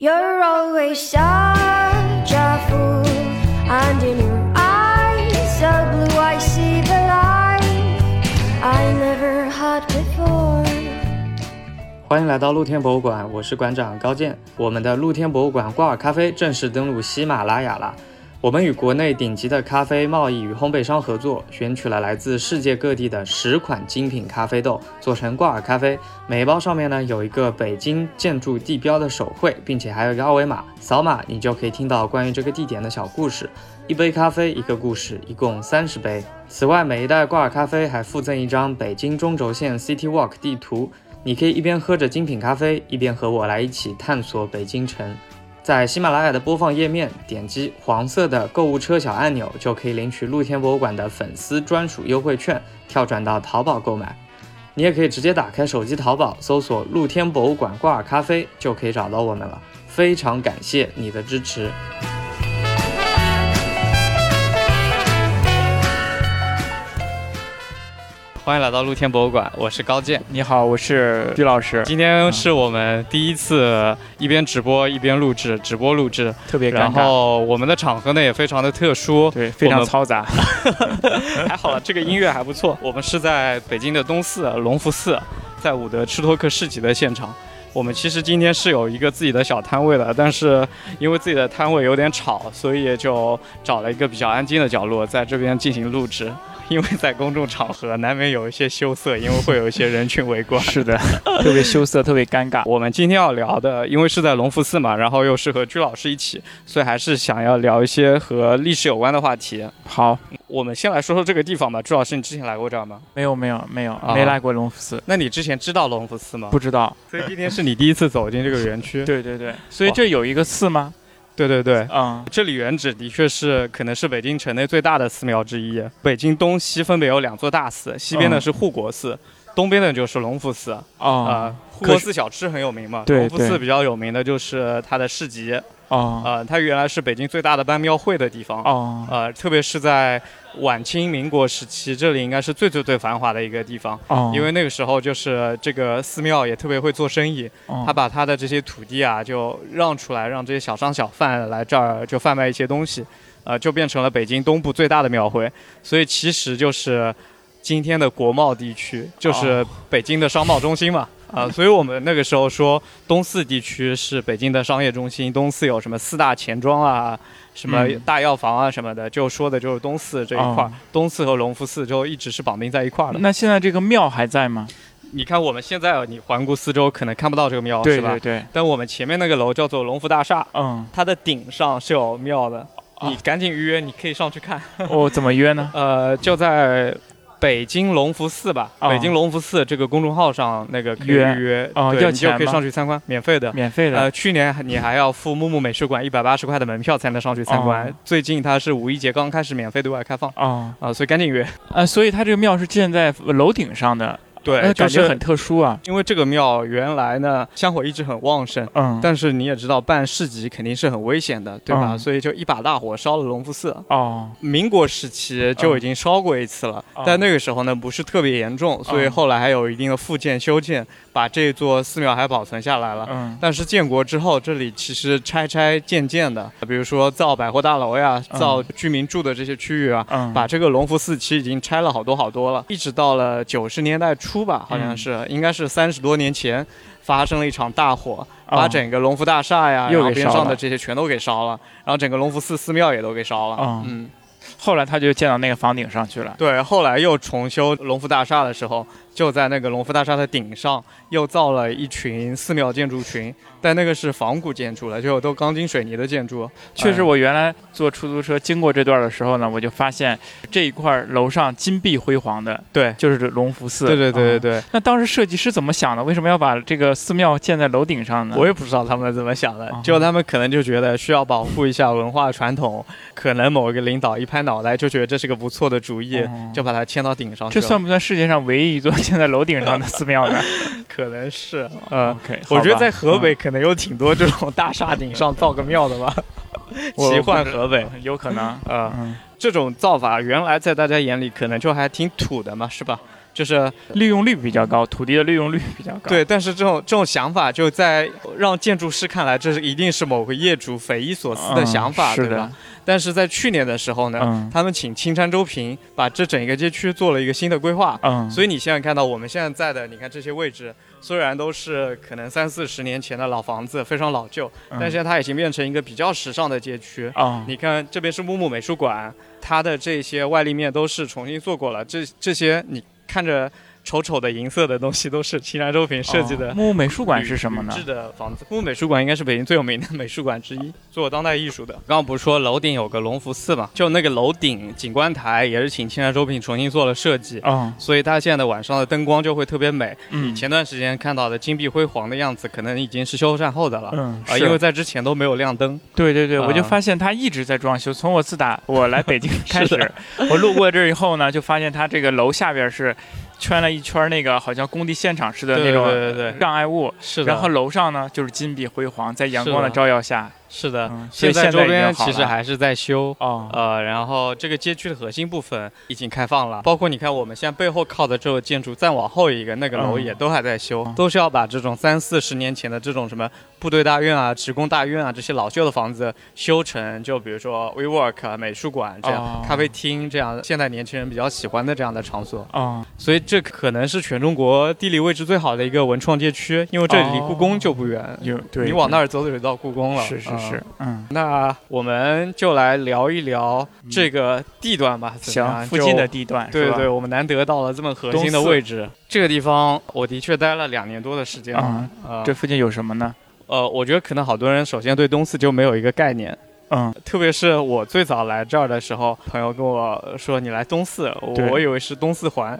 You're always such a fool, and in your eyes, so blue, I see the light I never had before. 欢迎来到露天博物馆，我是馆长高健。我们的露天博物馆挂耳咖啡正式登陆喜马拉雅了。我们与国内顶级的咖啡贸易与烘焙商合作，选取了来自世界各地的十款精品咖啡豆，做成挂耳咖啡。每一包上面呢有一个北京建筑地标的手绘，并且还有一个二维码，扫码你就可以听到关于这个地点的小故事。一杯咖啡一个故事，一共三十杯。此外，每一袋挂耳咖啡还附赠一张北京中轴线 City Walk 地图，你可以一边喝着精品咖啡，一边和我来一起探索北京城。在喜马拉雅的播放页面点击黄色的购物车小按钮，就可以领取露天博物馆的粉丝专属优惠券，跳转到淘宝购买。你也可以直接打开手机淘宝，搜索“露天博物馆挂耳咖啡”，就可以找到我们了。非常感谢你的支持。欢迎来到露天博物馆，我是高健。你好，我是鞠老师，今天是我们第一次一边直播一边录制，直播录制，特别尴尬。然后我们的场合呢也非常的特殊，对，非常嘈杂。还好了，这个音乐还不错。我们是在北京的东四隆福寺，在伍德吃托克市集的现场。我们其实今天是有一个自己的小摊位的，但是因为自己的摊位有点吵，所以就找了一个比较安静的角落，在这边进行录制。因为在公众场合难免有一些羞涩，因为会有一些人群围观。是的，特别羞涩，特别尴尬。我们今天要聊的，因为是在隆福寺嘛，然后又是和鞠老师一起，所以还是想要聊一些和历史有关的话题。好，我们先来说说这个地方吧。朱老师，你之前来过这儿吗？没有，没有，没有，没来过隆福寺。那你之前知道隆福寺吗？不知道。所以今天是你第一次走进这个园区。对对对。所以这有一个寺吗？对对对，嗯，这里原址的确是可能是北京城内最大的寺庙之一。北京东西分别有两座大寺，西边的是护国寺，东边的就是隆福寺。啊，护国寺小吃很有名嘛，隆福寺比较有名的就是它的市集。啊，呃，它原来是北京最大的办庙会的地方。啊，呃，特别是在晚清民国时期，这里应该是最最最繁华的一个地方。哦，因为那个时候就是这个寺庙也特别会做生意，他把他的这些土地啊就让出来，让这些小商小贩来这儿就贩卖一些东西，呃，就变成了北京东部最大的庙会。所以其实就是今天的国贸地区，就是北京的商贸中心嘛。啊，所以我们那个时候说东四地区是北京的商业中心，东四有什么四大钱庄啊，什么大药房啊什么的，就说的就是东四这一块儿。东四和隆福寺就一直是绑定在一块儿的。那现在这个庙还在吗？你看我们现在你环顾四周，可能看不到这个庙，是吧？对对对。但我们前面那个楼叫做隆福大厦，嗯，它的顶上是有庙的，你赶紧预约，你可以上去看。哦，怎么约呢？呃，就在。北京隆福寺吧，北京隆福寺这个公众号上那个可以预约，哦，要钱就可以上去参观，免费的，免费的。呃，去年你还要付木木美术馆一百八十块的门票才能上去参观，最近它是五一节刚开始免费对外开放，啊啊，所以赶紧约。呃，所以它这个庙是建在楼顶上的。对，感觉很特殊啊，因为这个庙原来呢香火一直很旺盛，嗯，但是你也知道办市集肯定是很危险的，对吧？所以就一把大火烧了隆福寺。哦，民国时期就已经烧过一次了，但那个时候呢不是特别严重，所以后来还有一定的复建修建，把这座寺庙还保存下来了。嗯，但是建国之后这里其实拆拆建建的，比如说造百货大楼呀，造居民住的这些区域啊，把这个隆福寺其实已经拆了好多好多了，一直到了九十年代初。初吧，好像是，应该是三十多年前发生了一场大火，把整个隆福大厦呀，然后边上的这些全都给烧了，然后整个隆福寺寺庙也都给烧了。嗯，后来他就建到那个房顶上去了。对，后来又重修隆福大厦的时候，就在那个隆福大厦的顶上又造了一群寺庙建筑群。但那个是仿古建筑了，就都钢筋水泥的建筑。确实，我原来坐出租车经过这段的时候呢，我就发现这一块楼上金碧辉煌的，对，就是隆福寺。对对对对对。那当时设计师怎么想的？为什么要把这个寺庙建在楼顶上呢？我也不知道他们怎么想的，就他们可能就觉得需要保护一下文化传统，可能某一个领导一拍脑袋就觉得这是个不错的主意，就把它迁到顶上。这算不算世界上唯一一座建在楼顶上的寺庙呢？可能是。嗯。我觉得在河北可能。有挺多这种大厦顶上造个庙的吧，奇幻河北 有可能嗯。这种造法原来在大家眼里可能就还挺土的嘛，是吧？就是利用率比较高，土地的利用率比较高。对，但是这种这种想法就在让建筑师看来，这是一定是某个业主匪夷所思的嗯想法，对吧？但是在去年的时候呢，嗯他们请青山周平把这整一个街区做了一个新的规划。嗯，所以你现在看到我们现在在的，你看这些位置，虽然都是可能三四十年前的老房子，非常老旧，嗯但现在它已经变成一个比较时尚的街区。啊，你看这边是木木美术馆，它的这些外立面都是重新做过了，这这些你看着丑丑的银色的东西都是青山周平设计的。哦木美术馆是什么呢铝？制的房子，木美术馆应该是北京最有名的美术馆之一，做当代艺术的。刚刚不是说楼顶有个隆福寺嘛？就那个楼顶景观台也是请青山周平重新做了设计，嗯所以它现在的晚上的灯光就会特别美。嗯前段时间看到的金碧辉煌的样子，可能已经是修缮后的了。嗯，啊，因为在之前都没有亮灯。对对对，我就啊发现它一直在装修。从我自打我来北京 开始，我路过这儿以后呢，就发现它这个楼下边是圈了一圈那个好像工地现场似的那种对对对对。障碍物，是的，然后楼上呢就是金碧辉煌，在阳光的照耀下，是的，嗯，现在周边其实还是在修。哦，呃，然后这个街区的核心部分已经开放了，包括你看我们现在背后靠的这个建筑，再往后一个那个楼嗯也都还在修，嗯都是要把这种三四十年前的这种什么部队大院啊、职工大院啊这些老旧的房子修成，就比如说 WeWork 啊、美术馆这样、哦咖啡厅这样现代年轻人比较喜欢的这样的场所。啊，所以这可能是全中国地理位置最好的一个文创街区，因为这里离故宫就不远，有对，你往那儿走走就到故宫了。是是是是，嗯，那我们就来聊一聊这个地段吧。怎么行，样附近的就地段对对，我们难得到了这么核心的位置。这个地方我的确待了两年多的时间了。嗯，呃，这附近有什么呢？呃，我觉得可能好多人首先对东四就没有一个概念。嗯，特别是我最早来这儿的时候，朋友跟我说你来东四，我以为是东四环，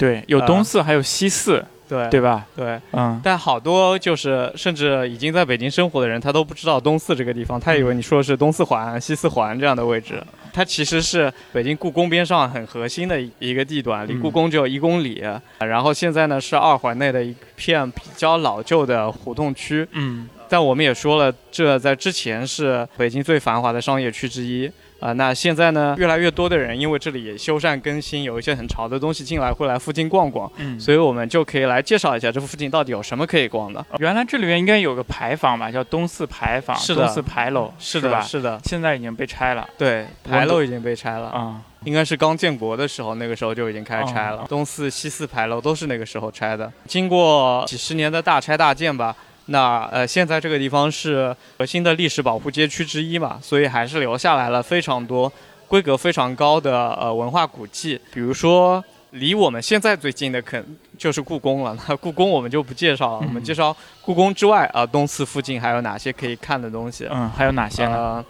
对，有啊东四，还有西四，对对吧？对，嗯，但好多就是甚至已经在北京生活的人，他都不知道东四这个地方，他以为你说的是东四环、西四环这样的位置。它其实是北京故宫边上很核心的一个地段，离嗯故宫只有一公里。然后现在呢是二环内的一片比较老旧的胡同区。嗯，但我们也说了，这在之前是北京最繁华的商业区之一。啊、那现在呢，越来越多的人因为这里也修缮更新，有一些很潮的东西进来，会来附近逛逛。嗯，所以我们就可以来介绍一下这附近到底有什么可以逛的。原来这里面应该有个牌坊吧，叫东四牌坊，是的东四牌楼，是的，吧？是的，现在已经被拆了对，牌楼已经被拆了，啊。应该是刚建国的时候，那个时候就已经开始拆了。哦东四、西四牌楼都是那个时候拆的，经过几十年的大拆大建吧。那呃，现在这个地方是核心的历史保护街区之一嘛，所以还是留下来了非常多规格非常高的呃文化古迹，比如说离我们现在最近的肯就是故宫了。那 故宫我们就不介绍了，嗯我们介绍故宫之外啊、呃东四附近还有哪些可以看的东西。嗯，还有哪些呢？呃，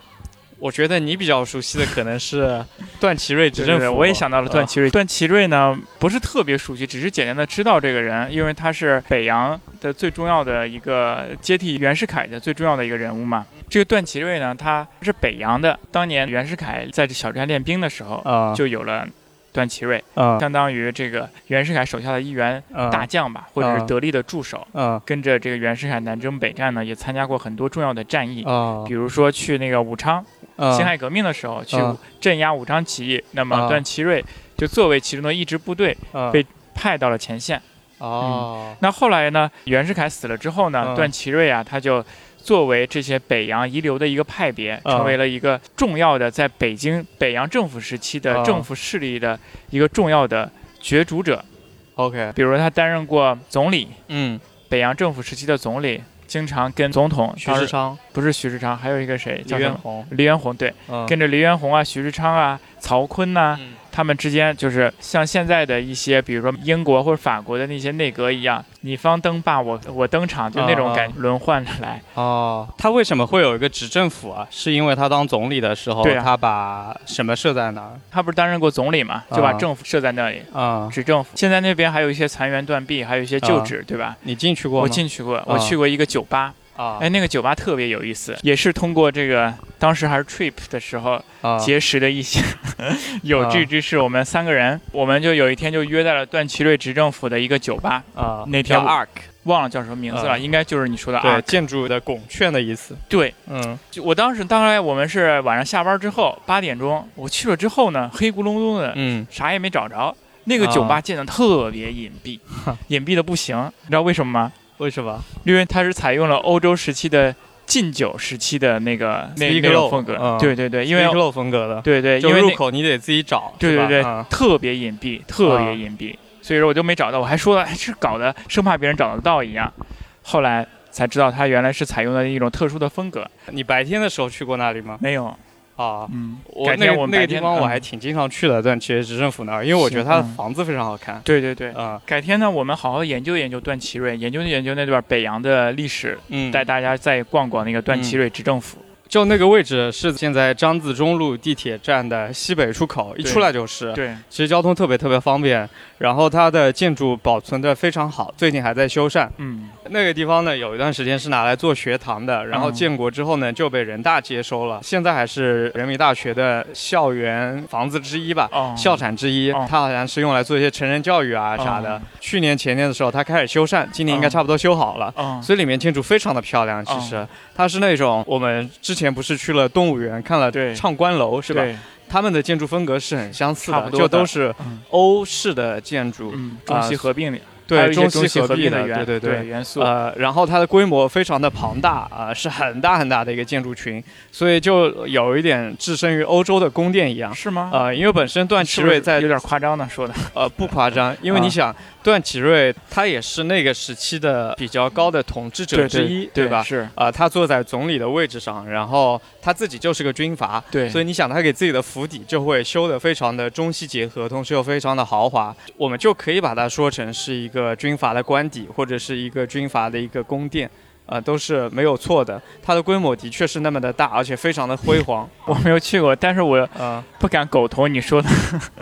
我觉得你比较熟悉的可能是 段祺瑞执政府。对对对，我也想到了段呃祺瑞。段祺瑞呢，不是特别熟悉，只是简单的知道这个人，因为他是北洋的最重要的一个接替袁世凯的最重要的一个人物嘛。这个段祺瑞呢，他是北洋的，当年袁世凯在这小寨练兵的时候，啊，就有了段祺瑞，啊。相当于这个袁世凯手下的一员啊。大将吧，或者是啊。得力的助手。啊。跟着这个袁世凯南征北战呢，也参加过很多重要的战役，啊。比如说去那个武昌啊。辛亥革命的时候去啊。镇压武昌起义，那么啊。段祺瑞就作为其中的一支部队啊。被派到了前线。哦。那后来呢，袁世凯死了之后呢，啊。段祺瑞啊，他就作为这些北洋遗留的一个派别，啊。成为了一个重要的在北京北洋政府时期的啊。政府势力的一个重要的角逐者。，OK，比如他担任过总理，嗯，北洋政府时期的总理，经常跟总统徐当时世昌、不是徐世昌，还有一个谁李叫什么？元洪，黎元洪对，嗯跟着黎元洪啊、徐世昌啊、曹锟呐、嗯他们之间就是像现在的一些，比如说英国或者法国的那些内阁一样，你方登霸我我登场，就那种感觉轮换着来。哦，他为什么会有一个执政府啊？是因为他当总理的时候，对啊他把什么设在那儿？他不是担任过总理嘛，就把啊政府设在那里。啊，执政府，现在那边还有一些残垣断壁，还有一些旧址，对吧？你进去过吗？我进去过，我去过一个酒吧，啊，哎，那个酒吧特别有意思，也是通过这个当时还是 trip 的时候啊。结识的一些 有志之士，我们三个人，我们就有一天就约在了段祺瑞执政府的一个酒吧，啊，那条 Arc，忘了叫什么名字了，啊。应该就是你说的对，啊。建筑的拱券的意思。对，嗯。就我当时当然我们是晚上下班之后八点钟，我去了之后呢，黑咕隆咚的，嗯。啥也没找着。那个酒吧建的特别隐蔽，隐蔽的不行，你知道为什么吗？为什么？因为它是采用了欧洲时期的禁酒时期的那个那种风格。嗯对对对，因为 Speak Low 风格的，对对，因为入口你得自己找，对对对，嗯特别隐蔽，特别隐蔽，所以说我就没找到，我还说了，哎，这搞的生怕别人找得到一样。后来才知道，它原来是采用的一种特殊的风格。你白天的时候去过那里吗？没有，啊，嗯，我改那个那个地方我还挺经常去的，段祺瑞执政府那儿，因为我觉得它的房子非常好看。对对对。啊，改天呢，我们好好研究研究段祺瑞，研究研究那段北洋的历史，嗯，带大家再逛逛那个段祺瑞执政府。就那个位置是现在张自忠路地铁站的西北出口，一出来就是。对，其实交通特别特别方便，然后它的建筑保存的非常好，最近还在修缮。嗯，那个地方呢，有一段时间是拿来做学堂的，然后嗯建国之后呢就被人大接收了，现在还是人民大学的校园房子之一吧。哦，校产之一，哦。它好像是用来做一些成人教育啊啥的。哦。去年前年的时候，它开始修缮，今年应该哦。差不多修好了。嗯，所以里面建筑非常的漂亮，其实、它是那种我们之前不是去了动物园看了对。畅观楼是吧？他们的建筑风格是很相似的，就都是嗯。欧式的建筑，嗯，中西合并的，对中西合璧的，对对对元素。呃，然后它的规模非常的庞大啊、是很大很大的一个建筑群，所以就有一点置身于欧洲的宫殿一样。是吗？呃，因为本身段祺瑞在有点夸张呢，说的。呃不夸张，因为啊你想，段祺瑞他也是那个时期的比较高的统治者之一，对吧？是，啊、他坐在总理的位置上，然后他自己就是个军阀，对，所以你想他给自己的府邸就会修得非常的中西结合，同时又非常的豪华，我们就可以把它说成是一个军阀的官邸，或者是一个军阀的一个宫殿。呃，都是没有错的。它的规模的确是那么的大，而且非常的辉煌。我没有去过，但是我呃不敢苟同你说的，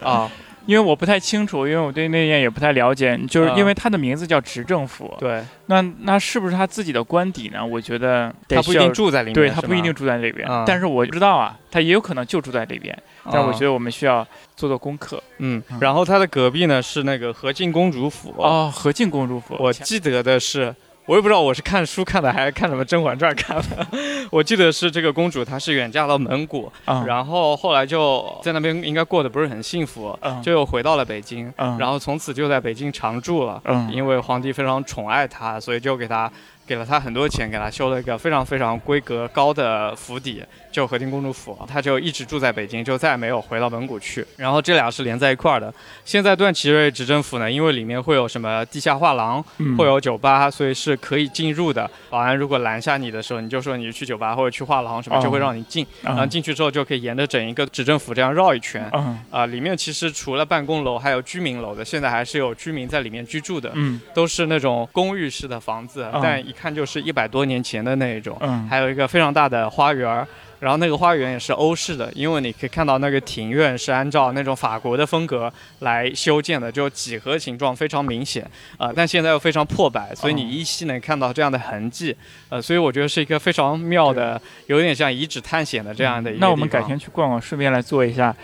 啊，因为我不太清楚，因为我对那件也不太了解。就是啊因为他的名字叫执政府，对，那那是不是他自己的官邸呢？我觉得得他不一定住在里面，对他不一定住在里边，啊但是我不知道啊，他也有可能就住在里边。但我觉得，我们需要做做功课。嗯嗯，然后他的隔壁呢是那个和敬公主府。哦，和敬公主府，我记得的是，我也不知道我是看书看的还是看什么《甄嬛传》看的。我记得是这个公主她是远嫁到蒙古，嗯然后后来就在那边应该过得不是很幸福，嗯就又回到了北京，嗯然后从此就在北京常住了。嗯因为皇帝非常宠爱她，所以就给她给了他很多钱，给他修了一个非常非常规格高的府邸，就和敬公主府。他就一直住在北京，就再也没有回到蒙古去。然后这俩是连在一块儿的。现在段祺瑞执政府呢，因为里面会有什么地下画廊，嗯会有酒吧，所以是可以进入的。保安如果拦下你的时候，你就说你去酒吧或者去画廊什么，哦就会让你进。然后嗯进去之后就可以沿着整一个执政府这样绕一圈。嗯啊、里面其实除了办公楼，还有居民楼的，现在还是有居民在里面居住的，嗯都是那种公寓式的房子，嗯但一看就是一百多年前的那一种。嗯。还有一个非常大的花园儿，然后那个花园也是欧式的，因为你可以看到那个庭院是按照那种法国的风格来修建的，就几何形状非常明显啊、呃但现在又非常破败，所以你哦。依稀能看到这样的痕迹，呃，所以我觉得是一个非常妙的，有点像遗址探险的这样的一个那我们改天去逛逛，顺便来做一下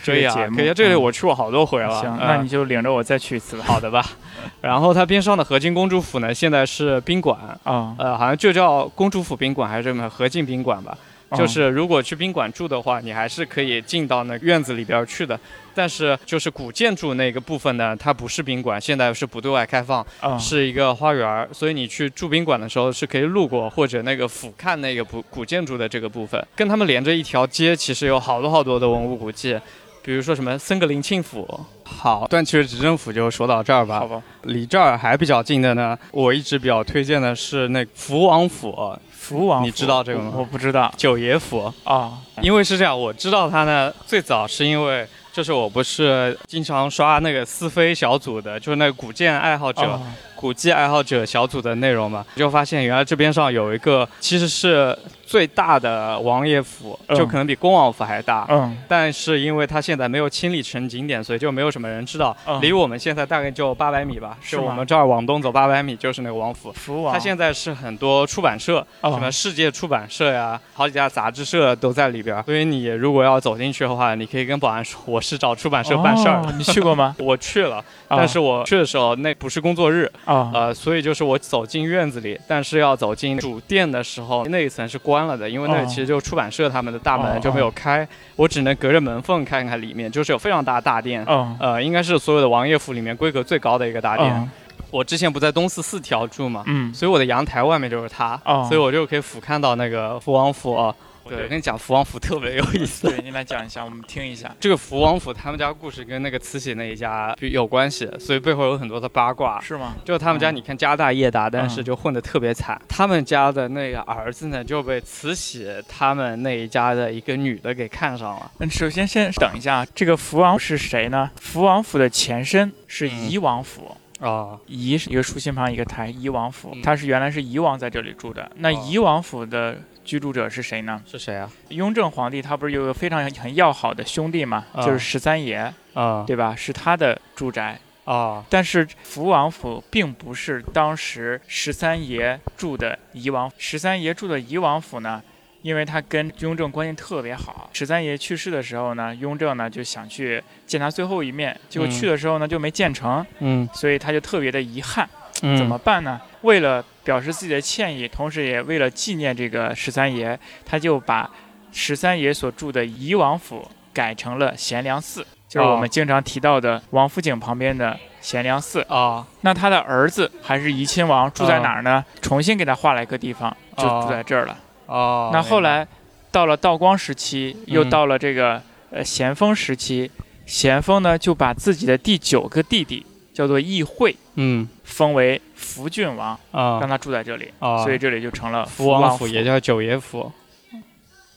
可以啊可以啊，这里嗯我去过好多回了，行，呃那你就领着我再去一次吧。好的吧。然后它边上的和敬公主府呢，现在是宾馆，啊，呃，好像就叫公主府宾馆还是什么和敬宾馆吧。就是如果去宾馆住的话，你还是可以进到那院子里边去的。但是就是古建筑那个部分呢，它不是宾馆，现在是不对外开放，啊是一个花园儿。所以你去住宾馆的时候是可以路过或者那个俯瞰那个古古建筑的这个部分。跟他们连着一条街，其实有好多好多的文物古迹。比如说什么森格林沁府，好，段祺瑞执政府就说到这儿吧。好。吧，离这儿还比较近的呢，我一直比较推荐的是那福王府，福王府，你知道这个吗？我我不知道。九爷府。啊。因为是这样，我知道它呢，最早是因为就是我不是经常刷那个思飞小组的，就是那个古建爱好者、哦古迹爱好者小组的内容嘛，就发现原来这边上有一个其实是最大的王爷府，嗯就可能比恭王府还大。嗯但是因为它现在没有清理成景点，所以就没有什么人知道。嗯离我们现在大概就八百米吧，是我们这儿往东走八百米就是那个王府。福王，它现在是很多出版社，哦什么世界出版社呀，好几家杂志社都在里边。所以你如果要走进去的话，你可以跟保安说我是找出版社办事儿你去过吗？我去了，啊但是我去的时候那不是工作日，啊呃，所以就是我走进院子里，但是要走进主殿的时候，那一层是关关了的，因为那其实就出版社他们的大哦门就没有开，我只能隔着门缝看看里面，就是有非常大的大殿。哦，呃，应该是所有的王爷府里面规格最高的一个大殿。哦我之前不在东四四条住嘛，嗯，所以我的阳台外面就是它，哦所以我就可以俯瞰到那个福王府啊。对，我跟你讲，福王府特别有意思。对，你来讲一下，我们听一下。这个福王府他们家故事跟那个慈禧那一家有关系，所以背后有很多的八卦。是吗？就他们家，嗯你看家大业大，但是嗯就混得特别惨。他们家的那个儿子呢，就被慈禧他们那一家的一个女的给看上了。嗯，首先先等一下，这个福王是谁呢？福王府的前身是嗯怡王府，啊，怡是一个竖心旁一个台，怡王府嗯，他是原来是怡王在这里住的。那哦怡王府的居住者是谁呢？是谁啊？雍正皇帝他不是有个非常很要好的兄弟嘛，啊就是十三爷，啊对吧？是他的住宅。啊但是福王府并不是当时十三爷住的怡王，十三爷住的怡王府呢，因为他跟雍正关系特别好。十三爷去世的时候呢，雍正呢就想去见他最后一面，结果嗯去的时候呢就没见成，嗯所以他就特别的遗憾。嗯，怎么办呢？为了表示自己的歉意，同时也为了纪念这个十三爷，他就把十三爷所住的怡王府改成了贤良寺，就是我们经常提到的王府井旁边的贤良寺。啊那他的儿子还是怡亲王住在哪儿呢？重新给他划了一个地方，就哦住在这儿了。哦？那后来到了道光时期，又嗯到了这个呃咸丰时期，咸丰呢就把自己的第九个弟弟叫做议会嗯封为福郡王，啊让他住在这里，啊，所以这里就成了福王王府也叫九爷府。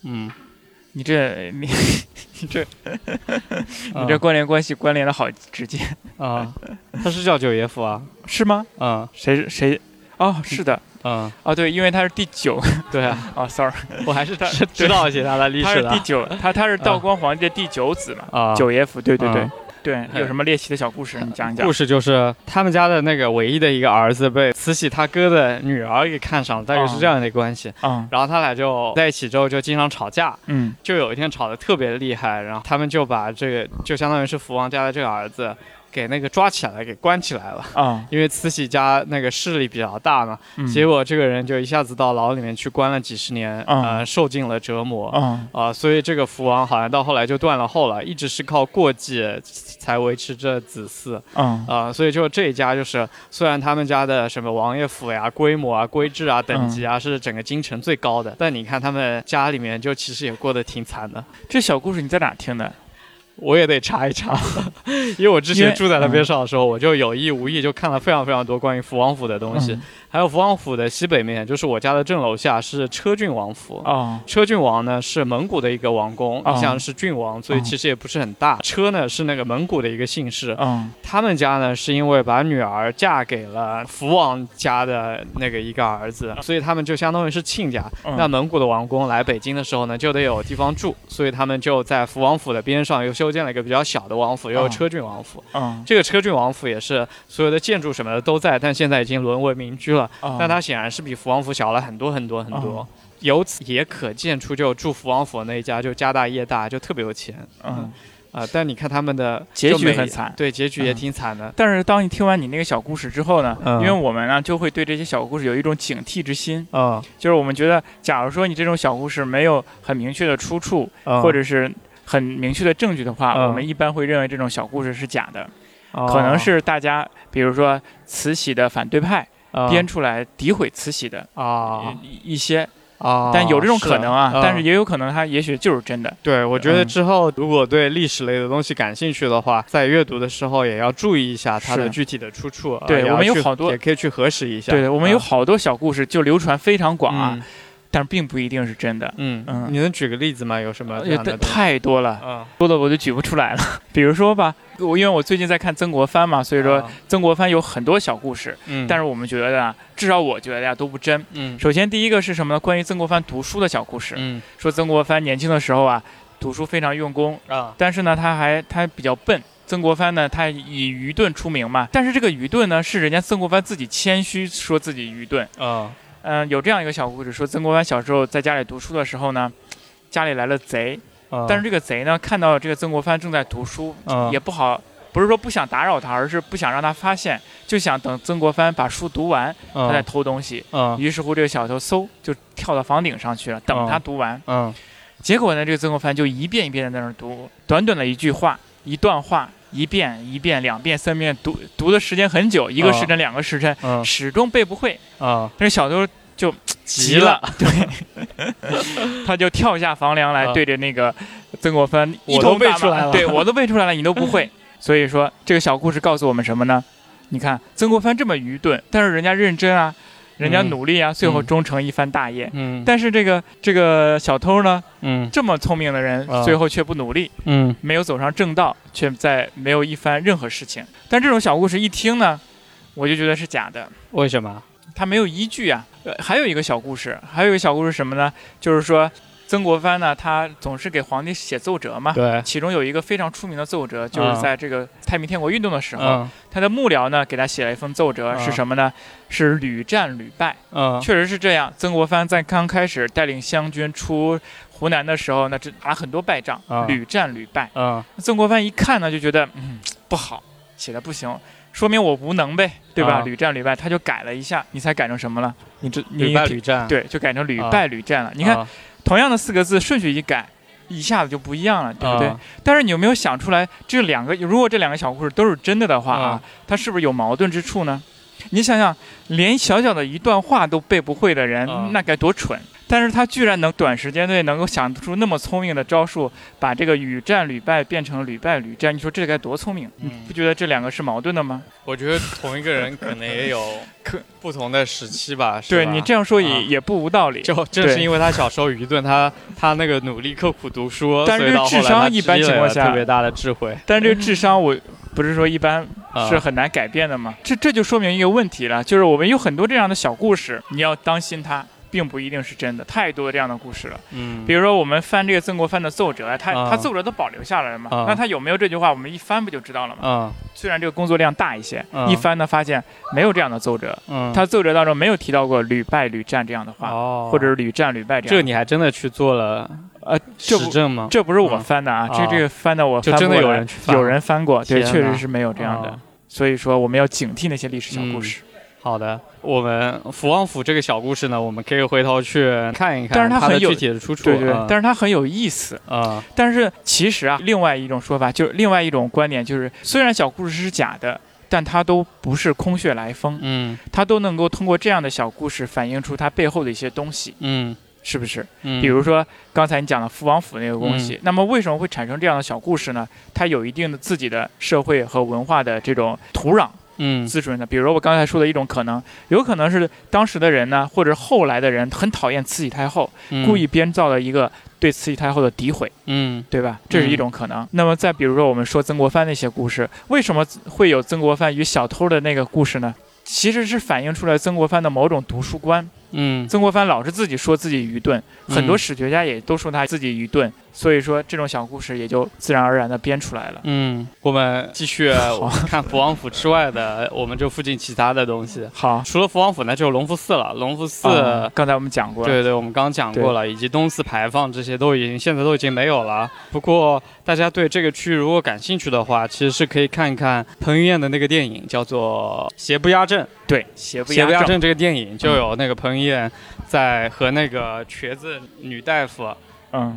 嗯，你这你你这 你啊这关联关系关联的好直接，啊，他是叫九爷府啊。是吗？嗯谁谁？哦，是的，嗯，哦对，因为他是第九，对啊，哦，sorry，我还是知知道一些他的历他史的。是第九，他他是道光皇帝的第九子嘛，啊，九爷府，对对对嗯对，有什么猎奇的小故事？你讲一讲故。事就是他们家的那个唯一的一个儿子被慈禧他哥的女儿给看上了，大概是这样的一个关系。嗯然后他俩就在一起之后就经常吵架，嗯就有一天吵得特别厉害，然后他们就把这个就相当于是福王家的这个儿子给那个抓起来，给关起来了。啊因为慈禧家那个势力比较大嘛，嗯，结果这个人就一下子到牢里面去关了几十年，嗯呃，受尽了折磨。嗯啊、所以这个福王好像到后来就断了后了，一直是靠过继才维持着子嗣嗯啊、所以就这一家就是，虽然他们家的什么王爷府呀、规模啊、规制啊、等级啊、是整个京城最高的，但你看他们家里面就其实也过得挺惨的。这小故事你在哪听的？我也得查一查，因为我之前住在那边上的时候，我就有意无意就看了非常非常多关于福王府的东西，嗯。还有福王府的西北面，就是我家的正楼下是车郡王府。哦。车郡王呢是蒙古的一个王公，哦。一向是郡王，所以哦其实也不是很大。车呢是那个蒙古的一个姓氏，嗯。他们家呢是因为把女儿嫁给了福王家的那个一个儿子，所以他们就相当于是亲家。嗯。那蒙古的王公来北京的时候呢，就得有地方住，所以他们就在福王府的边上又修建了一个比较小的王府，又有哦车郡王府。嗯这个车郡王府也是所有的建筑什么的都在，但现在已经沦为民居了。哦但它显然是比福王府小了很多很多很多。哦由此也可见出，就住福王府那一家就家大业大，就特别有钱。嗯。啊、但你看他们的结局很惨对，结局也嗯挺惨的。但是当你听完你那个小故事之后呢，嗯因为我们呢就会对这些小故事有一种警惕之心，嗯，就是我们觉得，假如说你这种小故事没有很明确的出处，嗯或者是很明确的证据的话，嗯。我们一般会认为这种小故事是假的，哦。可能是大家比如说慈禧的反对派嗯。编出来诋毁慈禧的啊一一些，啊，但有这种可能啊，是但是也有可能它也许就是真的。对，我觉得嗯之后如果对历史类的东西感兴趣的话，在阅读的时候也要注意一下它的具体的出处。呃对我们有好多也可以去核实一下。对，我们有啊好多小故事就流传非常广啊，嗯但并不一定是真的。嗯嗯你能举个例子吗？有什么的？太多了，嗯，多的我就举不出来了。比如说吧，我因为我最近在看曾国藩嘛，所以说啊曾国藩有很多小故事，嗯，但是我们觉得啊，至少我觉得呀都不真。嗯首先第一个是什么呢？关于曾国藩读书的小故事，嗯说曾国藩年轻的时候啊，读书非常用功，啊但是呢他还他比较笨。曾国藩呢，他以愚钝出名嘛，但是这个愚钝呢，是人家曾国藩自己谦虚说自己愚钝。啊嗯、有这样一个小故事，说曾国藩小时候在家里读书的时候呢，家里来了贼，啊，但是这个贼呢，看到这个曾国藩正在读书，嗯也不好不是说不想打扰他，而是不想让他发现，就想等曾国藩把书读完，他再嗯偷东西。嗯于是乎，这个小偷嗖就跳到房顶上去了，等他嗯读完。嗯结果呢，这个曾国藩就一遍一遍的在那儿读，短短的一句话，一段话，一遍一遍两遍三遍读，读的时间很久，一个时辰两个时辰，嗯。始终背不会。但是小偷就急了，对，他就跳下房梁来，嗯对着那个曾国藩一我都背出来了。对我都背出来了，你都不会。所以说，这个小故事告诉我们什么呢？你看曾国藩这么愚钝，但是人家认真啊，人家嗯努力啊，最后嗯终成一番大业。嗯但是这个这个小偷呢，嗯这么聪明的人，啊最后却不努力，嗯没有走上正道，却在没有一番任何事情。但这种小故事一听呢，我就觉得是假的。为什么？他没有依据啊。呃，还有一个小故事，还有一个小故事什么呢？就是说，曾国藩呢，他总是给皇帝写奏折嘛。对，其中有一个非常出名的奏折，就是嗯在这个太平天国运动的时候，嗯他的幕僚呢给他写了一封奏折，嗯是什么呢？是屡战屡败。嗯确实是这样。曾国藩在刚开始带领湘军出湖南的时候，那这打了很多败仗，嗯屡战屡败。嗯曾国藩一看呢，就觉得嗯不好，写的不行，说明我无能呗，对吧？啊屡战屡败，他就改了一下，你猜改成什么了？你这你屡败屡战。对，就改成屡啊败屡战了。你看，啊，同样的四个字，顺序一改，一下子就不一样了，对不对？啊但是你有没有想出来，这两个如果这两个小故事都是真的的话啊，它是不是有矛盾之处呢？你想想，连小小的一段话都背不会的人，啊那该多蠢！但是他居然能短时间内能够想出那么聪明的招数，把这个屡战屡败变成屡败屡战，你说这该多聪明？你嗯不觉得这两个是矛盾的吗？我觉得同一个人可能也有可不同的时期吧。吧对你这样说也、啊也不无道理。就正是因为他小时候愚钝，他他那个努力刻苦读书，但是智商一般情况下特别大的智慧。但是这个智商，我不是说一般 啊是很难改变的吗？这这就说明一个问题了，就是我们有很多这样的小故事，你要当心它。并不一定是真的，太多这样的故事了。嗯，比如说，我们翻这个曾国藩的奏折，他啊。他奏折都保留下来了嘛，啊。那他有没有这句话，我们一翻不就知道了吗？啊。虽然这个工作量大一些，啊。一翻呢发现没有这样的奏折，嗯，他奏折当中没有提到过屡败屡战这样的话，哦，或者是屡战屡败这。你还真的去做了呃，这不实证吗？这不是我嗯。翻的啊，啊。这这个翻的我就真的翻过来有人去翻。有人翻过，对，确实是没有这样的。哦所以说，我们要警惕那些历史小故事。好的，我们福王府这个小故事呢，我们可以回头去看一看，但是它很具体的出处。对对，嗯但是它很有意思。啊但是其实啊，另外一种说法就是另外一种观点就是，虽然小故事是假的，但它都不是空穴来风，嗯它都能够通过这样的小故事反映出它背后的一些东西，嗯是不是？嗯，比如说刚才你讲的福王府那个东西，那么为什么会产生这样的小故事呢？它有一定的自己的社会和文化的这种土壤。嗯滋润的。比如我刚才说的一种可能，有可能是当时的人呢，或者后来的人很讨厌慈禧太后，嗯故意编造了一个对慈禧太后的诋毁，嗯对吧？这是一种可能。那么再比如说我们说曾国藩那些故事，为什么会有曾国藩与小偷的那个故事呢？其实是反映出来曾国藩的某种读书观。嗯曾国藩老是自己说自己愚钝，嗯很多史学家也都说他自己愚钝，所以说这种小故事也就自然而然的编出来了。嗯，我们继续 看福王府之外的 我们这附近其他的东西。好，除了福王府呢，就有隆福寺了。隆福寺，啊刚才我们讲过了，对对，我们刚刚讲过了，以及东四牌坊这些都已经现在都已经没有了。不过大家对这个区域如果感兴趣的话，其实是可以看一看彭于晏的那个电影，叫做《邪不压正》。对，邪不邪不压正。正这个电影就有那个彭于晏在和那个瘸子女大夫嗯，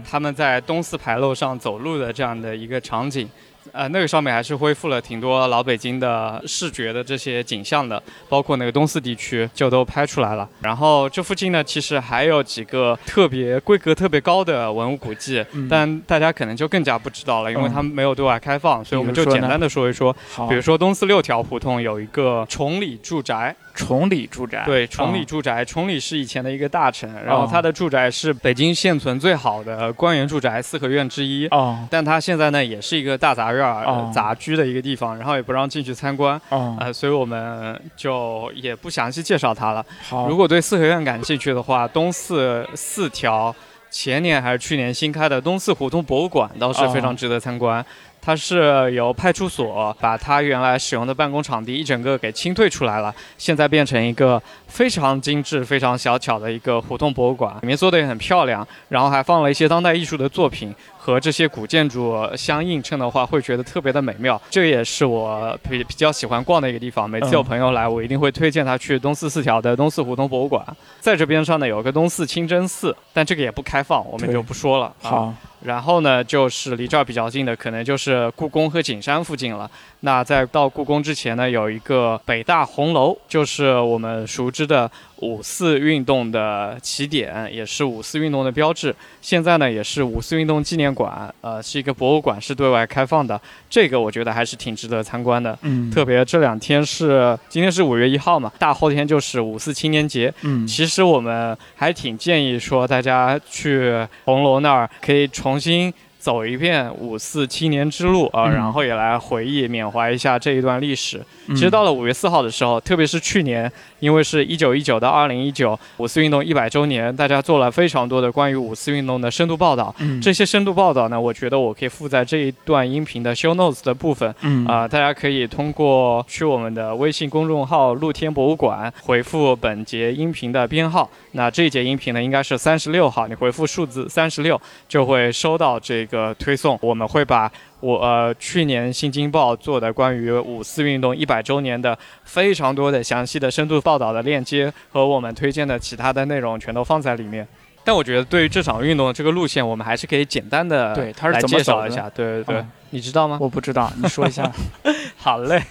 他们在东四牌楼上走路的这样的一个场景。呃，那个上面还是恢复了挺多老北京的视觉的这些景象的，包括那个东四地区就都拍出来了。然后这附近呢，其实还有几个特别规格特别高的文物古迹，嗯但大家可能就更加不知道了，因为嗯他们没有对外开放，所以我们就简单的说一说。好，比如说东四六条胡同有一个崇礼住宅，崇礼住宅，对，崇礼嗯住宅，崇礼是以前的一个大臣，然后他的住宅是北京现存最好的官员住宅四合院之一。哦。但他现在呢，也是一个大杂院儿、杂居的一个地方，然后也不让进去参观，哦，呃，所以我们就也不详细介绍它了。好，如果对四合院感兴趣的话，东四四条前年还是去年新开的东四胡同博物馆倒是非常值得参观。它是由派出所把它原来使用的办公场地一整个给清退出来了，现在变成一个非常精致、非常小巧的一个胡同博物馆，里面做的也很漂亮，然后还放了一些当代艺术的作品。和这些古建筑相映衬的话，会觉得特别的美妙。这也是我比比较喜欢逛的一个地方。每次有朋友来，我一定会推荐他去东四四条的东四胡同博物馆。在这边上呢，有个东四清真寺，但这个也不开放，我们就不说了。好。然后呢，就是离这儿比较近的，可能就是故宫和景山附近了。那在到故宫之前呢，有一个北大红楼，就是我们熟知的五四运动的起点，也是五四运动的标志。现在呢，也是五四运动纪念馆，呃，是一个博物馆，是对外开放的。这个我觉得还是挺值得参观的。嗯，特别这两天是今天是五月一号嘛，大后天就是五四青年节。嗯，其实我们还挺建议说大家去红楼那儿可以重新。走一遍五四青年之路啊，然后也来回忆缅怀一下这一段历史。其实到了五月四号的时候，特别是去年，因为是一九一九到二零一九五四运动一百周年，大家做了非常多的关于五四运动的深度报道。这些深度报道呢，我觉得我可以附在这一段音频的 show notes 的部分。啊，大家可以通过去我们的微信公众号“露天博物馆”回复本节音频的编号。那这一节音频呢，应该是三十六号，你回复数字三十六，就会收到这个。呃，推送我们会把我呃去年新京报做的关于五四运动一百周年的非常多的详细的深度报道的链接和我们推荐的其他的内容全都放在里面。但我觉得对于这场运动的这个路线，我们还是可以简单的对它是来介绍一下。对对对，你知道吗？我不知道，你说一下。好嘞，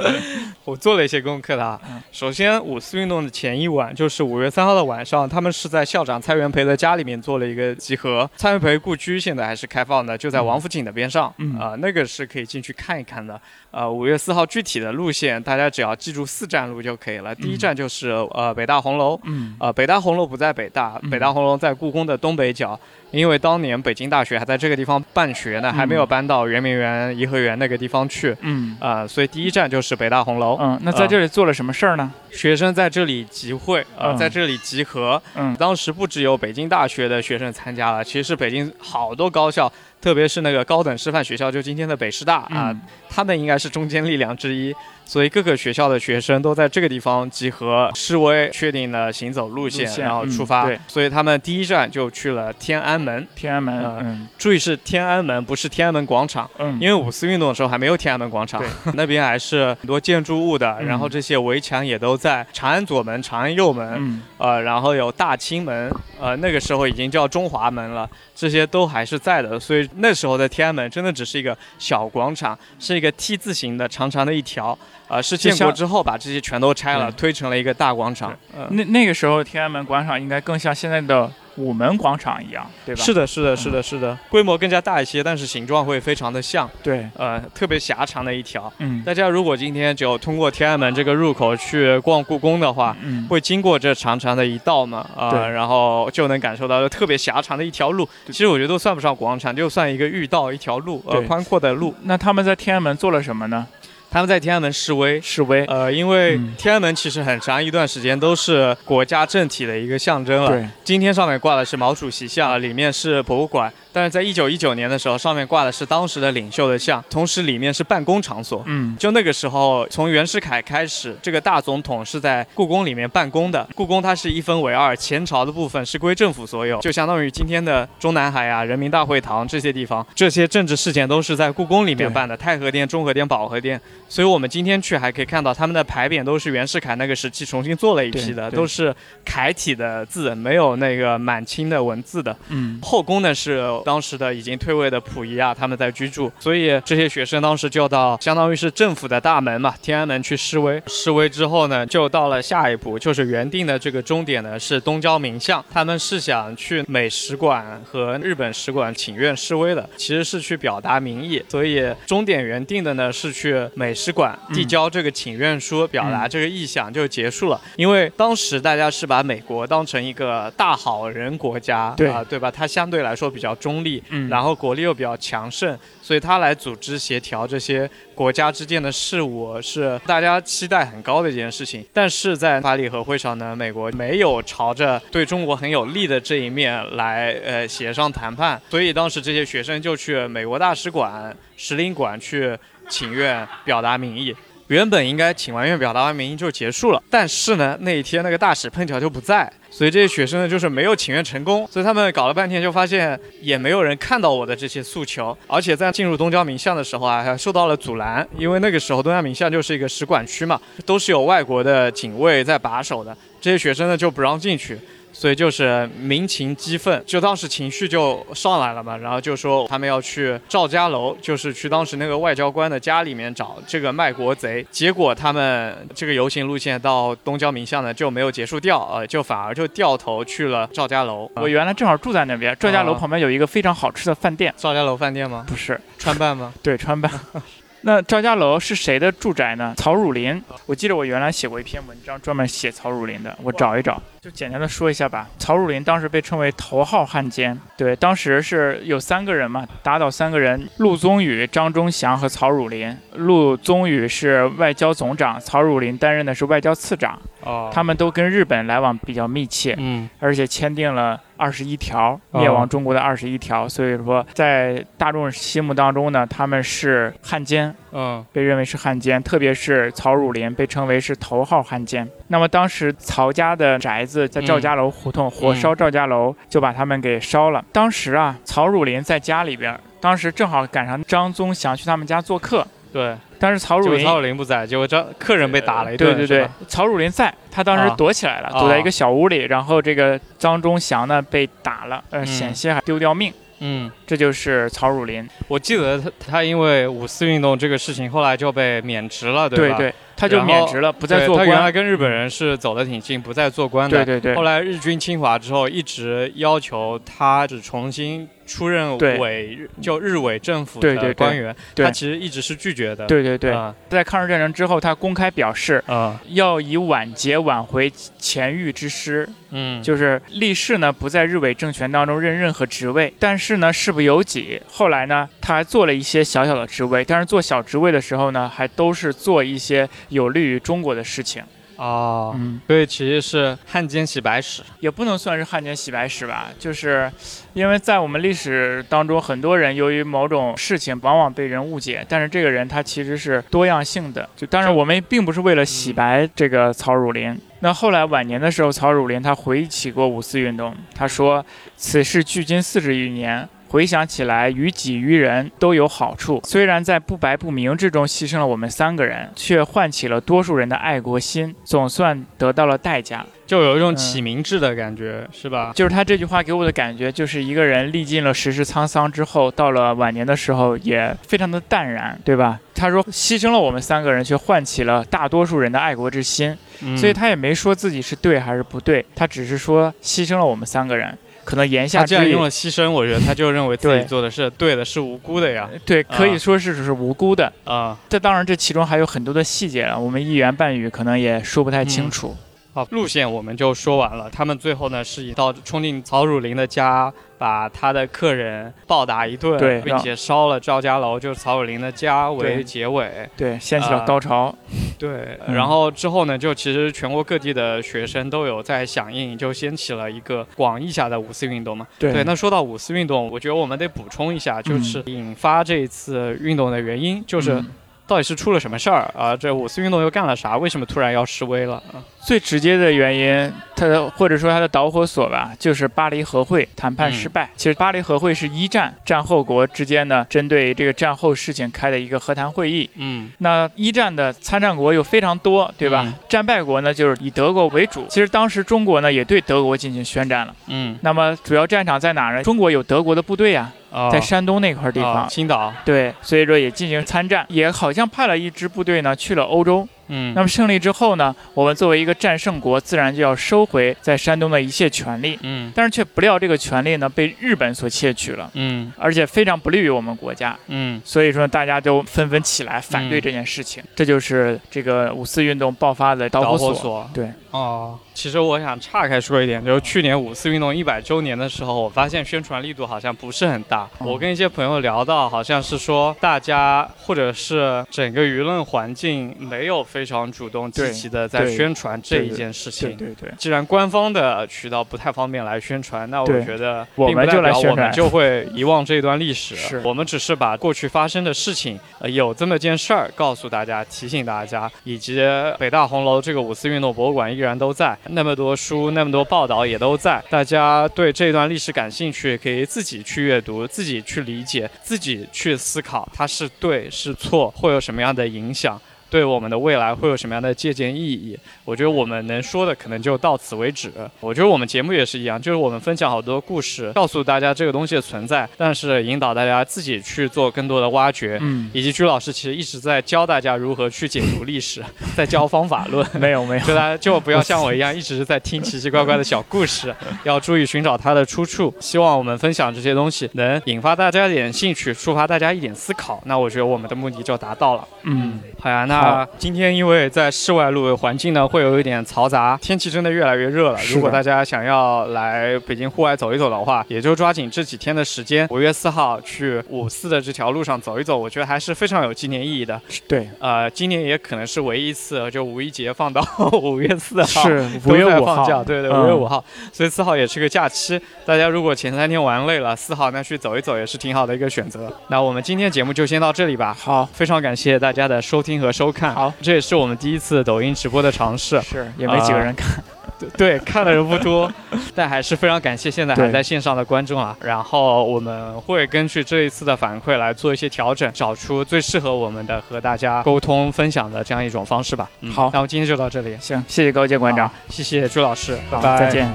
我做了一些功课的啊。首先，五四运动的前一晚，就是五月三号的晚上，他们是在校长蔡元培的家里面做了一个集合。蔡元培故居现在还是开放的，就在王府井的边上，啊，那个是可以进去看一看的。呃，五月四号具体的路线，大家只要记住四站路就可以了。第一站就是呃北大红楼，呃北大红楼不在北大，北大红楼在故宫的东北角。因为当年北京大学还在这个地方办学呢，还没有搬到圆明园、颐和园那个地方去。嗯，啊，所以第一站就是北大红楼。嗯，那在这里做了什么事儿呢？学生在这里集会，啊，在这里集合。嗯，当时不只有北京大学的学生参加了，其实是北京好多高校。特别是那个高等师范学校，就今天的北师大啊，他们应该是中坚力量之一，所以各个学校的学生都在这个地方集合示威，确定了行走路线，然后出发。对，所以他们第一站就去了天安门。天安门，嗯，注意是天安门，不是天安门广场。嗯，因为五四运动的时候还没有天安门广场，那边还是很多建筑物的，然后这些围墙也都在。长安左门、长安右门，呃，然后有大清门，呃，那个时候已经叫中华门了，这些都还是在的，所以。那时候的天安门真的只是一个小广场，是一个 T 字形的长长的一条，呃，是建国之后把这些全都拆了，推成了一个大广场。呃那那个时候天安门广场应该更像现在的。午门广场一样，对吧？是的，是的，是的，是的，规模更加大一些，但是形状会非常的像。对，呃，特别狭长的一条。嗯，大家如果今天就通过天安门这个入口去逛故宫的话，嗯，会经过这长长的一道嘛？啊，然后就能感受到特别狭长的一条路。其实我觉得都算不上广场，就算一个御道，一条路，呃，宽阔的路。那他们在天安门做了什么呢？他们在天安门示威，示威。呃，因为天安门其实很长一段时间都是国家政体的一个象征了。对，今天上面挂的是毛主席像，里面是博物馆。但是在一九一九年的时候，上面挂的是当时的领袖的像，同时里面是办公场所。嗯，就那个时候，从袁世凯开始，这个大总统是在故宫里面办公的。故宫它是一分为二，前朝的部分是归政府所有，就相当于今天的中南海啊、人民大会堂这些地方，这些政治事件都是在故宫里面办的。太和殿、中和殿、保和殿，所以我们今天去还可以看到他们的牌匾都是袁世凯那个时期重新做了一批的，都是楷体的字，没有那个满清的文字的。嗯，后宫呢是当时的已经。退位的溥仪啊，他们在居住，所以这些学生当时就到相当于是政府的大门嘛，天安门去示威。示威之后呢，就到了下一步，就是原定的这个终点呢是东交民巷。他们是想去美使馆和日本使馆请愿示威的，其实是去表达民意。所以终点原定的呢是去美使馆嗯递交这个请愿书，表达这个意向就结束了。因为当时大家是把美国当成一个大好人国家，对啊，对吧？它相对来说比较中立，嗯然后国力又比较强盛，所以他来组织协调这些国家之间的事务是大家期待很高的一件事情。但是在巴黎和会上呢，美国没有朝着对中国很有利的这一面来呃协商谈判，所以当时这些学生就去美国大使馆、使领馆去请愿表达民意。原本应该请完愿表达完民意就结束了，但是呢，那一天那个大使碰巧就不在，所以这些学生呢就是没有请愿成功，所以他们搞了半天就发现也没有人看到我的这些诉求，而且在进入东交民巷的时候啊，还受到了阻拦，因为那个时候东交民巷就是一个使馆区嘛，都是有外国的警卫在把守的，这些学生呢就不让进去。所以就是民情激愤，就当时情绪就上来了嘛，然后就说他们要去赵家楼，就是去当时那个外交官的家里面找这个卖国贼。结果他们这个游行路线到东交民巷呢就没有结束掉，呃，就反而就掉头去了赵家楼。我原来正好住在那边，赵家楼啊旁边有一个非常好吃的饭店，赵家楼饭店吗？不是川办吗？对川办。那赵家楼是谁的住宅呢？曹汝霖。我记得我原来写过一篇文章，专门写曹汝霖的，我找一找，就简单的说一下吧。曹汝霖当时被称为头号汉奸，对，当时是有三个人嘛，打倒三个人：陆宗舆、张忠祥和曹汝霖。陆宗舆是外交总长，曹汝霖担任的是外交次长，哦他们都跟日本来往比较密切。嗯而且签订了二十一条哦灭亡中国的二十一条，所以说在大众心目当中呢，他们是汉奸，嗯被认为是汉奸，特别是曹汝霖被称为是头号汉奸。那么当时曹家的宅子在赵家楼胡同火烧赵家楼，就把他们给烧了。当时啊，曹汝霖在家里边，当时正好赶上张宗祥去他们家做客，对，但是曹汝霖曹汝霖不在，结果这客人被打了一顿，对对对，曹汝霖在，他当时啊。躲起来了，啊。躲在一个小屋里，然后这个张忠祥呢被打了，呃，嗯。险些还丢掉命。嗯。这就是曹汝霖，我记得他他因为五四运动这个事情，后来就被免职了，对吧？对对，他就免职了，不再做官。他原来跟日本人是走得挺近，不再做官的。对对对后，来日军侵华之后，一直要求他只重新出任对伪就日伪政府的官员，对他其实一直是拒绝的。对对对，啊在抗日战争之后，他公开表示啊要以晚节挽回前裕之失，嗯，就是立誓呢不在日伪政权当中任任何职位，但是呢事不由己，后来呢他还做了一些小小的职位，但是做小职位的时候呢，还都是做一些有利于中国的事情。哦，嗯，所以其实是汉奸洗白史。也不能算是汉奸洗白史吧，就是因为在我们历史当中，很多人由于某种事情往往被人误解，但是这个人他其实是多样性的。就当然我们并不是为了洗白这个曹汝霖。那后来晚年的时候，曹汝霖他回忆起过五四运动，他说：“此事距今四十余年。”回想起来，于己于人都有好处。虽然在不白不明之中牺牲了我们三个人，却唤起了多数人的爱国心，总算得到了代价。就有一种嗯启明智的感觉，是吧？就是他这句话给我的感觉，就是一个人历尽了世事沧桑之后，到了晚年的时候也非常的淡然，对吧？他说牺牲了我们三个人，却唤起了大多数人的爱国之心，嗯所以他也没说自己是对还是不对，他只是说牺牲了我们三个人。可能言下之意他既然用，了牺牲，我觉得他就认为自己做的是对的，是无辜的呀。对，可以啊说是是无辜的。啊，这当然，这其中还有很多的细节了，我们一言半语可能也说不太清楚。好，路线我们就说完了。他们最后呢是以到冲进曹汝霖的家，把他的客人暴打一顿，对并且烧了赵家楼，就是曹汝霖的家为结尾。对，掀起了啊高潮。对，嗯然后之后呢，就其实全国各地的学生都有在响应，就掀起了一个广义下的五四运动嘛。对对，那说到五四运动，我觉得我们得补充一下，就是引发这一次运动的原因，就是嗯到底是出了什么事儿啊？这五四运动又干了啥？为什么突然要示威了？最直接的原因，它的或者说它的导火索吧，就是巴黎和会谈判失败。其实巴黎和会是一战战后国之间呢，针对这个战后事情开的一个和谈会议。嗯那一战的参战国有非常多，对吧？嗯战败国呢，就是以德国为主。其实当时中国呢，也对德国进行宣战了。嗯，那么主要战场在哪儿呢？中国有德国的部队、啊在山东那块地方。啊青岛。对，所以说也进行参战，也好像派了一支部队呢去了欧洲。嗯，那么胜利之后呢，我们作为一个战胜国，自然就要收回在山东的一切权利。嗯。但是却不料这个权利呢被日本所窃取了，嗯。而且非常不利于我们国家。嗯。所以说，大家都纷纷起来反对这件事情，这就是这个五四运动爆发的导导火索。火索。对，哦，其实我想岔开说一点，就是去年五四运动一百周年的时候，我发现宣传力度好像不是很大。嗯我跟一些朋友聊到，好像是说大家或者是整个舆论环境没有非常主动积极的在宣传这一件事情。对对对，既然官方的渠道不太方便来宣传，那我觉得我们并不代表就来宣传我们就会遗忘这段历史。是我们只是把过去发生的事情，呃，有这么件事儿告诉大家，提醒大家，以及北大红楼这个五四运动博物馆依然都在，那么多书，那么多报道也都在。大家对这段历史感兴趣，可以自己去阅读，自己去理解，自己去思考，它是对是错，会有什么样的影响。对我们的未来会有什么样的借鉴意义？我觉得我们能说的可能就到此为止。我觉得我们节目也是一样，就是我们分享好多故事，告诉大家这个东西的存在，但是引导大家自己去做更多的挖掘。嗯，以及鞠老师其实一直在教大家如何去解读历史，在教方法论。没有没有，就大家就不要像我一样一直在听奇奇怪怪的小故事，要注意寻找它的出处。希望我们分享这些东西能引发大家一点兴趣，触发大家一点思考。那我觉得我们的目的就达到了。嗯，好呀，那好今天因为在室外录，环境呢会有一点嘈杂，天气真的越来越热了。如果大家想要来北京户外走一走的话，也就抓紧这几天的时间，五月四号去五四的这条路上走一走，我觉得还是非常有纪念意义的。对，呃，今年也可能是唯一一次，就五一节放到 五月四号。是五月五号，放假，对对，嗯五月五号，所以四号也是个假期。大家如果前三天玩累了，四号那去走一走也是挺好的一个选择。那我们今天节目就先到这里吧。好，非常感谢大家的收听和收看。好，这也是我们第一次抖音直播的尝试。是也没几个人看，对对，看的人不多，但还是非常感谢现在还在线上的观众啊。然后我们会根据这一次的反馈来做一些调整，找出最适合我们的和大家沟通分享的这样一种方式吧。嗯好那我们今天就到这里，行，谢谢高阶馆长，谢谢朱老师，拜，拜，再见。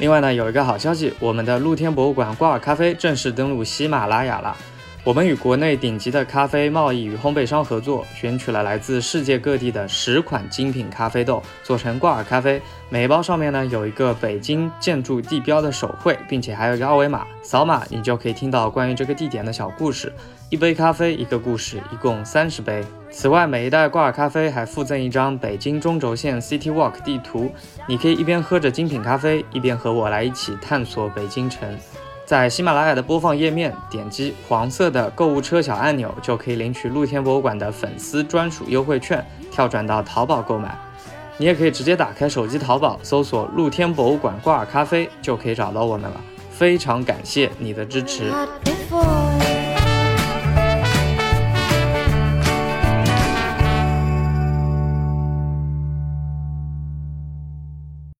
另外呢，有一个好消息，我们的露天博物馆挂耳咖啡正式登陆喜马拉雅了。我们与国内顶级的咖啡贸易与烘焙商合作，选取了来自世界各地的十款精品咖啡豆，做成挂耳咖啡。每一包上面呢有一个北京建筑地标的手绘，并且还有一个二维码，扫码你就可以听到关于这个地点的小故事。一杯咖啡一个故事，一共三十杯。此外，每一袋挂耳咖啡还附赠一张北京中轴线 City Walk 地图，你可以一边喝着精品咖啡，一边和我来一起探索北京城。在喜马拉雅的播放页面点击黄色的购物车小按钮，就可以领取露天博物馆的粉丝专属优惠券，跳转到淘宝购买。你也可以直接打开手机淘宝，搜索“露天博物馆挂耳咖啡”，就可以找到我们了。非常感谢你的支持。